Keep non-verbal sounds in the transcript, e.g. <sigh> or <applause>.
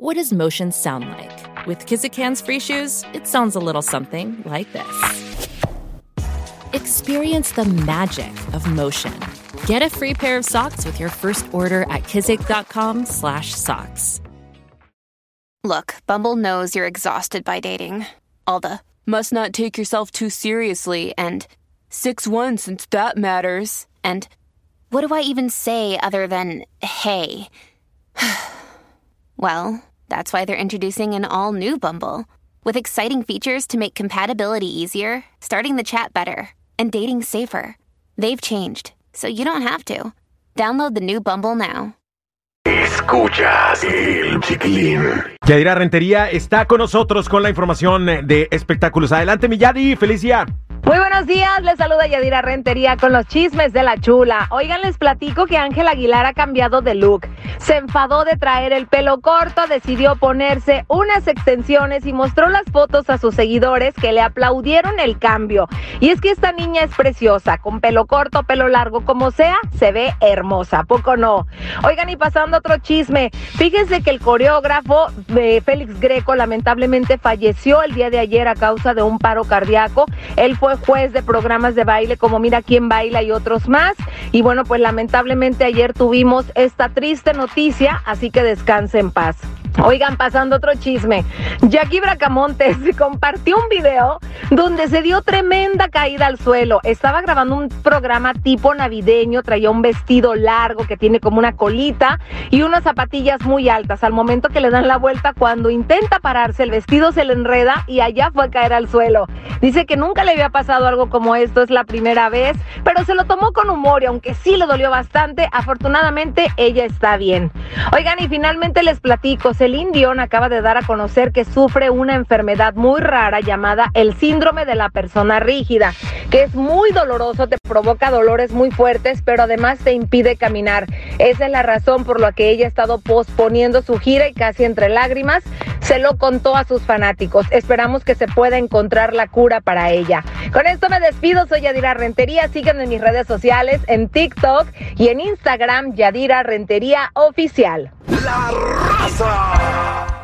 What does motion sound like? With Kizikans free shoes, it sounds a little something like this. Experience the magic of motion. Get a free pair of socks with your first order at kizik.com/socks. Look, Bumble knows you're exhausted by dating. All the must not take yourself too seriously and 6-1 since that matters. And what do I even say other than hey? Well, that's why they're introducing an all new Bumble with exciting features to make compatibility easier, starting the chat better, and dating safer. They've changed, so you don't have to. Download the new Bumble now. Escuchas el chiquilín. Yadira Rentería está con nosotros con la información de espectáculos. Adelante, mi Yadi, Felicia. Muy buenos días, les saluda Yadira Rentería con los chismes de la chula. Oigan, les platico que Ángel Aguilar ha cambiado de look. Se enfadó de traer el pelo corto, decidió ponerse unas extensiones y mostró las fotos a sus seguidores que le aplaudieron el cambio. Y es que esta niña es preciosa, con pelo corto, pelo largo, como sea, se ve hermosa, poco no. Oigan, y pasando otro chisme, fíjense que el coreógrafo de Félix Greco lamentablemente falleció el día de ayer a causa de un paro cardíaco. Él fue juez de programas de baile como Mira quién baila y otros más. Y bueno, pues lamentablemente ayer tuvimos esta triste noticia, así que descanse en paz. Oigan, pasando otro chisme. Jackie Bracamontes <laughs> compartió un video donde se dio tremenda caída al suelo. Estaba grabando un programa tipo navideño, traía un vestido largo que tiene como una colita y unas zapatillas muy altas. Al momento que le dan la vuelta, cuando intenta pararse, el vestido se le enreda y allá fue a caer al suelo. Dice que nunca le había pasado algo como esto, es la primera vez, pero se lo tomó con humor y aunque sí le dolió bastante, afortunadamente ella está bien. Oigan, y finalmente les platico, Celine Dion acaba de dar a conocer que sufre una enfermedad muy rara llamada el síndrome de la persona rígida, que es muy doloroso, te provoca dolores muy fuertes, pero además te impide caminar. Esa es la razón por la que ella ha estado posponiendo su gira y casi entre lágrimas se lo contó a sus fanáticos. Esperamos que se pueda encontrar la cura para ella. Con esto me despido, soy Yadira Rentería. Síganme en mis redes sociales, en TikTok y en Instagram, Yadira Rentería Oficial. La raza.